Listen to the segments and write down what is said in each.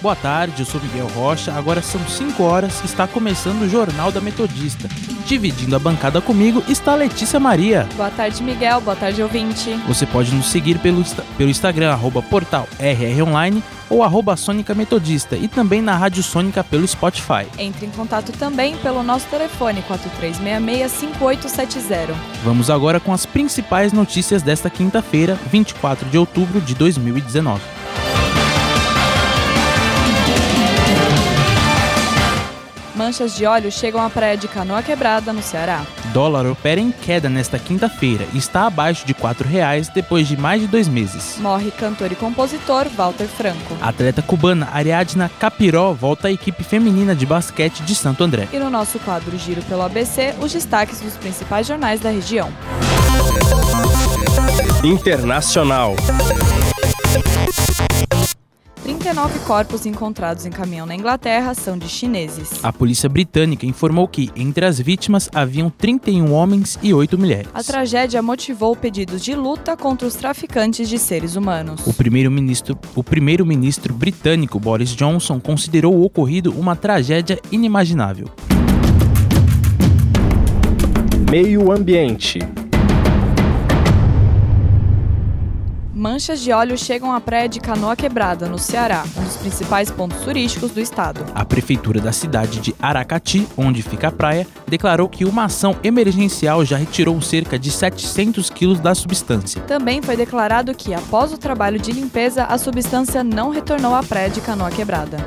Boa tarde, eu sou Miguel Rocha. Agora são 5 horas e está começando o Jornal da Metodista. Dividindo a bancada comigo está Letícia Maria. Boa tarde, Miguel. Boa tarde, ouvinte. Você pode nos seguir pelo, pelo Instagram, arroba portal RROnline ou arroba Sônica Metodista e também na Rádio Sônica pelo Spotify. Entre em contato também pelo nosso telefone 4366-5870. Vamos agora com as principais notícias desta quinta-feira, 24 de outubro de 2019. Manchas de óleo chegam à praia de Canoa Quebrada, no Ceará. Dólar opera em queda nesta quinta-feira e está abaixo de R$ 4,00 depois de mais de dois meses. Morre cantor e compositor Walter Franco. A atleta cubana Ariadna Capiró volta à equipe feminina de basquete de Santo André. E no nosso quadro Giro pelo ABC, os destaques dos principais jornais da região. Internacional. 39 corpos encontrados em caminhão na Inglaterra são de chineses. A polícia britânica informou que, entre as vítimas, haviam 31 homens e 8 mulheres. A tragédia motivou pedidos de luta contra os traficantes de seres humanos. O primeiro-ministro o primeiro -ministro britânico Boris Johnson considerou o ocorrido uma tragédia inimaginável. Meio Ambiente. Manchas de óleo chegam à praia de Canoa Quebrada, no Ceará, um dos principais pontos turísticos do estado. A prefeitura da cidade de Aracati, onde fica a praia, declarou que uma ação emergencial já retirou cerca de 700 quilos da substância. Também foi declarado que, após o trabalho de limpeza, a substância não retornou à praia de Canoa Quebrada.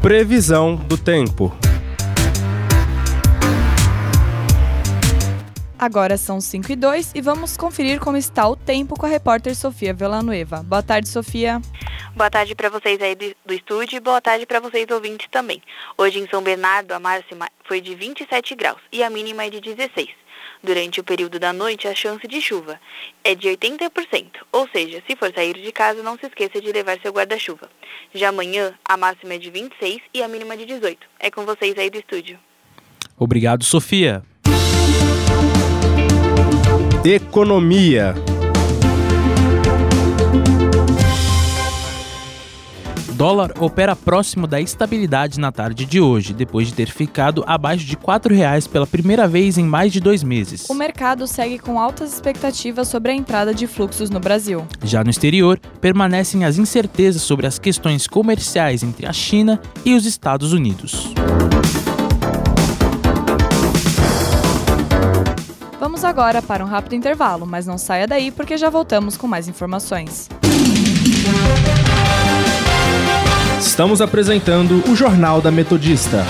Previsão do tempo. Agora são 5 e 2 e vamos conferir como está o tempo com a repórter Sofia Villanueva. Boa tarde, Sofia. Boa tarde para vocês aí do, do estúdio e boa tarde para vocês ouvintes também. Hoje em São Bernardo a máxima foi de 27 graus e a mínima é de 16. Durante o período da noite, a chance de chuva é de 80%, ou seja, se for sair de casa, não se esqueça de levar seu guarda-chuva. Já amanhã, a máxima é de 26 e a mínima de 18. É com vocês aí do estúdio. Obrigado, Sofia. Economia. Dólar opera próximo da estabilidade na tarde de hoje, depois de ter ficado abaixo de R$ 4,00 pela primeira vez em mais de dois meses. O mercado segue com altas expectativas sobre a entrada de fluxos no Brasil. Já no exterior, permanecem as incertezas sobre as questões comerciais entre a China e os Estados Unidos. Vamos agora para um rápido intervalo, mas não saia daí porque já voltamos com mais informações. Estamos apresentando o Jornal da Metodista.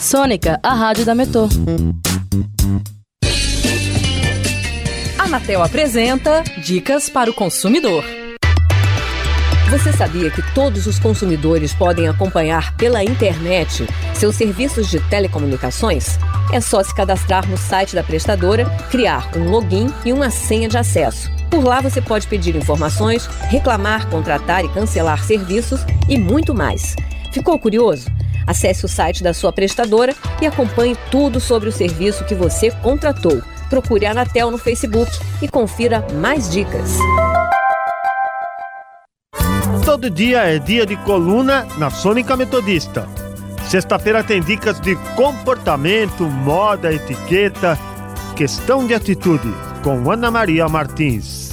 Sônica, a rádio da Metô. Anatel apresenta Dicas para o consumidor. Você sabia que todos os consumidores podem acompanhar pela internet seus serviços de telecomunicações? É só se cadastrar no site da prestadora, criar um login e uma senha de acesso. Por lá você pode pedir informações, reclamar, contratar e cancelar serviços e muito mais. Ficou curioso? Acesse o site da sua prestadora e acompanhe tudo sobre o serviço que você contratou. Procure a Anatel no Facebook e confira mais dicas. Todo dia é dia de coluna na Sônica Metodista. Sexta-feira tem dicas de comportamento, moda, etiqueta, questão de atitude, com Ana Maria Martins.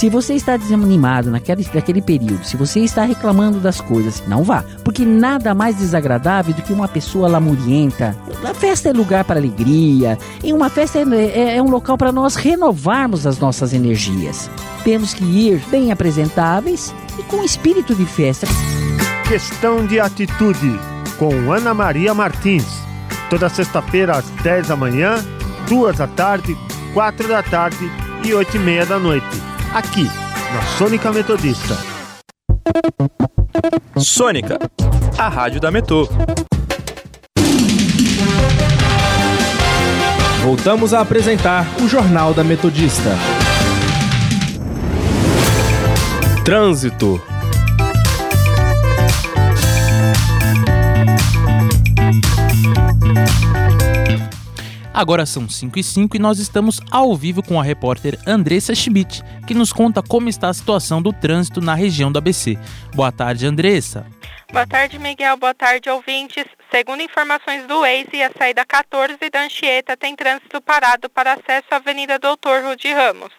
Se você está desanimado naquele, naquele período, se você está reclamando das coisas, não vá. Porque nada mais desagradável do que uma pessoa lamurienta. A festa é lugar para alegria. E uma festa é, é, é um local para nós renovarmos as nossas energias. Temos que ir bem apresentáveis e com espírito de festa. Questão de atitude, com Ana Maria Martins. Toda sexta-feira às 10 da manhã, 2 da tarde, 4 da tarde e 8 e meia da noite aqui na Sônica Metodista. Sônica, a rádio da Metô. Voltamos a apresentar o Jornal da Metodista. Trânsito. Agora são 5 e 5 e nós estamos ao vivo com a repórter Andressa Schmidt, que nos conta como está a situação do trânsito na região do ABC. Boa tarde, Andressa. Boa tarde, Miguel. Boa tarde, ouvintes. Segundo informações do Waze, a saída 14 da Anchieta tem trânsito parado para acesso à Avenida Doutor Rudi Ramos.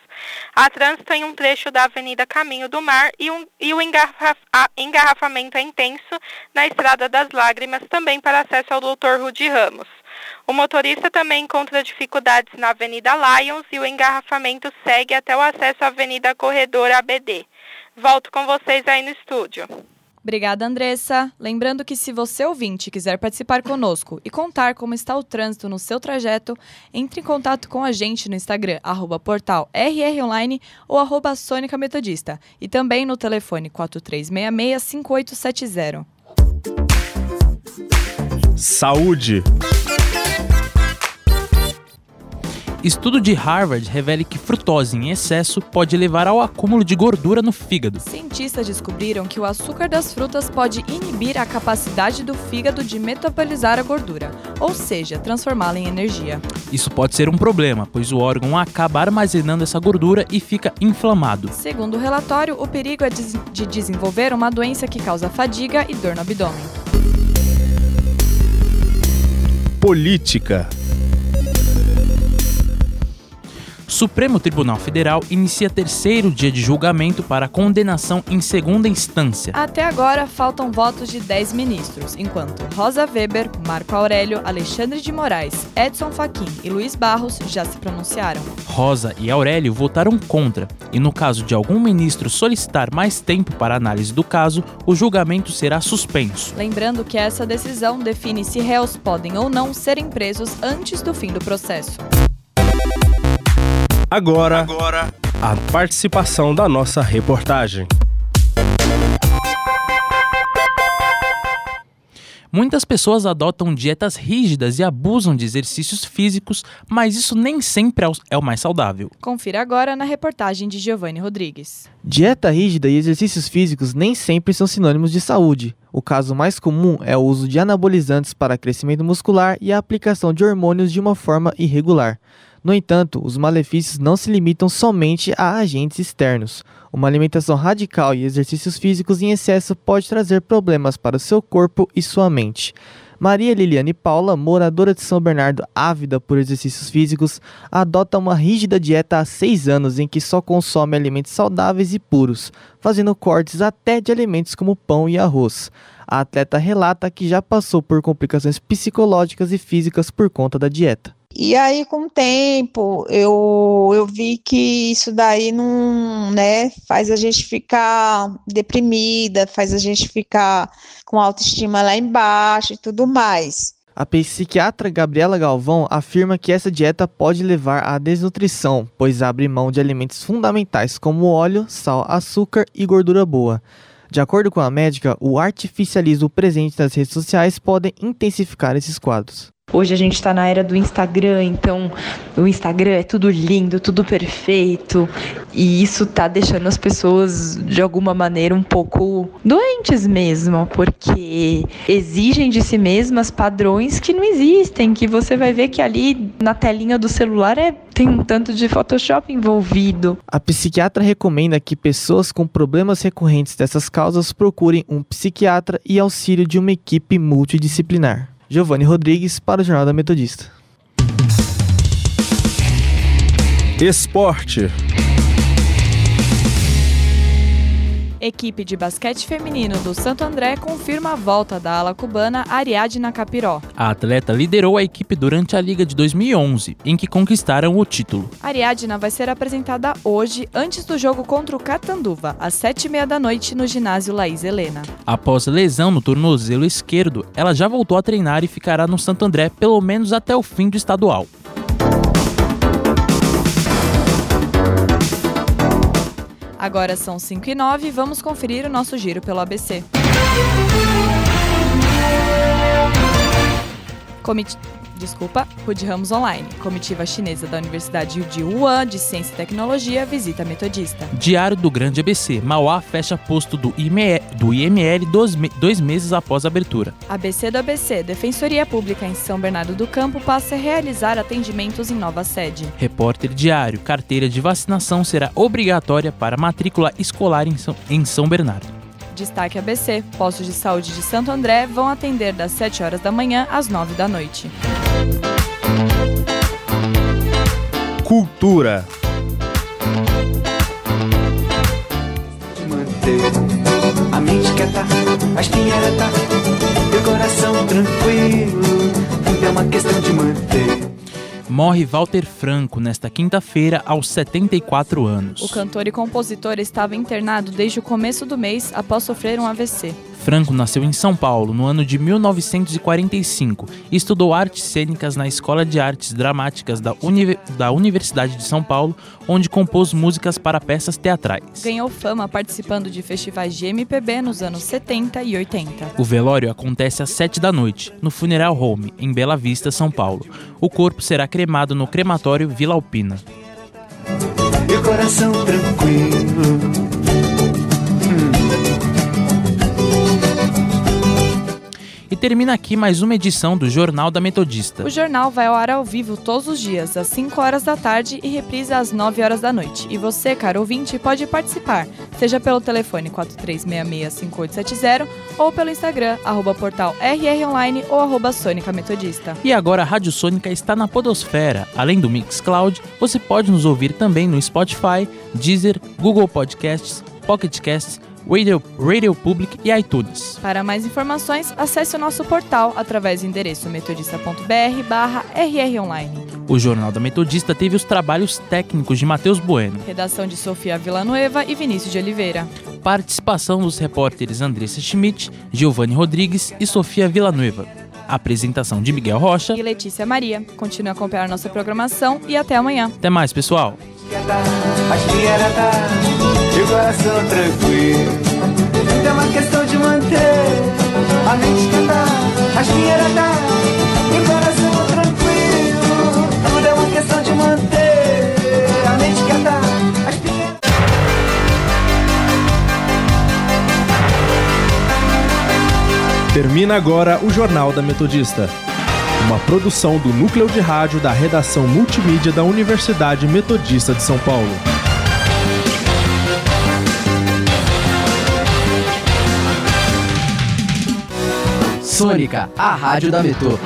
Há trânsito em um trecho da Avenida Caminho do Mar e, um, e o engarraf, engarrafamento é intenso na Estrada das Lágrimas, também para acesso ao Doutor Rudi Ramos. O motorista também encontra dificuldades na Avenida Lions e o engarrafamento segue até o acesso à Avenida Corredor ABD. Volto com vocês aí no estúdio. Obrigada, Andressa. Lembrando que se você ouvinte quiser participar conosco e contar como está o trânsito no seu trajeto, entre em contato com a gente no Instagram, arroba portal rronline ou arroba Sônica Metodista e também no telefone 4366-5870. Saúde. Estudo de Harvard revela que frutose em excesso pode levar ao acúmulo de gordura no fígado. Cientistas descobriram que o açúcar das frutas pode inibir a capacidade do fígado de metabolizar a gordura, ou seja, transformá-la em energia. Isso pode ser um problema, pois o órgão acaba armazenando essa gordura e fica inflamado. Segundo o relatório, o perigo é de desenvolver uma doença que causa fadiga e dor no abdômen. Política. Supremo Tribunal Federal inicia terceiro dia de julgamento para condenação em segunda instância. Até agora, faltam votos de 10 ministros, enquanto Rosa Weber, Marco Aurélio, Alexandre de Moraes, Edson Fachin e Luiz Barros já se pronunciaram. Rosa e Aurélio votaram contra, e no caso de algum ministro solicitar mais tempo para análise do caso, o julgamento será suspenso. Lembrando que essa decisão define se réus podem ou não serem presos antes do fim do processo. Agora, Agora, a participação da nossa reportagem. Muitas pessoas adotam dietas rígidas e abusam de exercícios físicos, mas isso nem sempre é o mais saudável. Confira agora na reportagem de Giovanni Rodrigues. Dieta rígida e exercícios físicos nem sempre são sinônimos de saúde. O caso mais comum é o uso de anabolizantes para crescimento muscular e a aplicação de hormônios de uma forma irregular. No entanto, os malefícios não se limitam somente a agentes externos. Uma alimentação radical e exercícios físicos em excesso pode trazer problemas para o seu corpo e sua mente. Maria Liliane Paula, moradora de São Bernardo, ávida por exercícios físicos, adota uma rígida dieta há seis anos em que só consome alimentos saudáveis e puros, fazendo cortes até de alimentos como pão e arroz. A atleta relata que já passou por complicações psicológicas e físicas por conta da dieta. E aí, com o tempo, eu, eu vi que isso daí não, né, faz a gente ficar deprimida, faz a gente ficar com autoestima lá embaixo e tudo mais. A psiquiatra Gabriela Galvão afirma que essa dieta pode levar à desnutrição, pois abre mão de alimentos fundamentais como óleo, sal, açúcar e gordura boa. De acordo com a médica, o artificialismo presente nas redes sociais pode intensificar esses quadros. Hoje a gente está na era do Instagram, então o Instagram é tudo lindo, tudo perfeito, e isso tá deixando as pessoas de alguma maneira um pouco doentes mesmo, porque exigem de si mesmas padrões que não existem, que você vai ver que ali na telinha do celular é tem um tanto de Photoshop envolvido. A psiquiatra recomenda que pessoas com problemas recorrentes dessas causas procurem um psiquiatra e auxílio de uma equipe multidisciplinar. Giovanni Rodrigues para o Jornal da Metodista. Esporte. Equipe de basquete feminino do Santo André confirma a volta da ala cubana Ariadna Capiró. A atleta liderou a equipe durante a Liga de 2011, em que conquistaram o título. Ariadna vai ser apresentada hoje, antes do jogo contra o Catanduva, às sete e meia da noite, no ginásio Laís Helena. Após lesão no tornozelo esquerdo, ela já voltou a treinar e ficará no Santo André pelo menos até o fim do estadual. Agora são 5 e 9 e vamos conferir o nosso giro pelo ABC. Comit... Desculpa, Rude Ramos Online. Comitiva chinesa da Universidade de Wuhan de Ciência e Tecnologia visita Metodista. Diário do Grande ABC. Mauá fecha posto do IML, do IML dois, me- dois meses após a abertura. ABC do ABC, Defensoria Pública em São Bernardo do Campo passa a realizar atendimentos em nova sede. Repórter Diário. Carteira de vacinação será obrigatória para matrícula escolar em São, em São Bernardo. Destaque ABC, postos de saúde de Santo André vão atender das 7 horas da manhã às 9 da noite. Cultura. A mente quieta, a espinha ereta, e o coração tranquilo. Tudo é uma questão de manter. Morre Walter Franco nesta quinta-feira aos 74 anos. O cantor e compositor estava internado desde o começo do mês após sofrer um AVC. Franco nasceu em São Paulo no ano de 1945 e estudou artes cênicas na Escola de Artes Dramáticas da, Uni- da Universidade de São Paulo, onde compôs músicas para peças teatrais. Ganhou fama participando de festivais de MPB nos anos 70 e 80. O velório acontece às 7 da noite, no Funeral Home, em Bela Vista, São Paulo. O corpo será cremado no crematório Vila Alpina. O coração tranquilo. Termina aqui mais uma edição do Jornal da Metodista. O jornal vai ao ar ao vivo todos os dias, às 5 horas da tarde e reprisa às 9 horas da noite. E você, caro ouvinte, pode participar, seja pelo telefone 4366-5870 ou pelo Instagram, arroba portal RRonline ou arroba Sônica Metodista. E agora a Rádio Sônica está na Podosfera. Além do Mixcloud, você pode nos ouvir também no Spotify, Deezer, Google Podcasts, Pocket Casts, Radio, Radio Public e iTunes. Para mais informações, acesse o nosso portal através do endereço metodista.br barra rronline. O Jornal da Metodista teve os trabalhos técnicos de Matheus Bueno. Redação de Sofia Villanueva e Vinícius de Oliveira. Participação dos repórteres Andressa Schmidt, Giovanni Rodrigues e Sofia Villanueva. Apresentação de Miguel Rocha. E Letícia Maria. Continue a acompanhar nossa programação e até amanhã. Até mais, pessoal. Coração tranquilo. Tudo é uma questão de manter. A mente quieta, a espinha ereta, e o coração tranquilo. Tudo é uma questão de manter. A mente espinha Termina agora o Jornal da Metodista. Uma produção do núcleo de rádio da redação multimídia da Universidade Metodista de São Paulo. Sônica, a rádio da Metrô.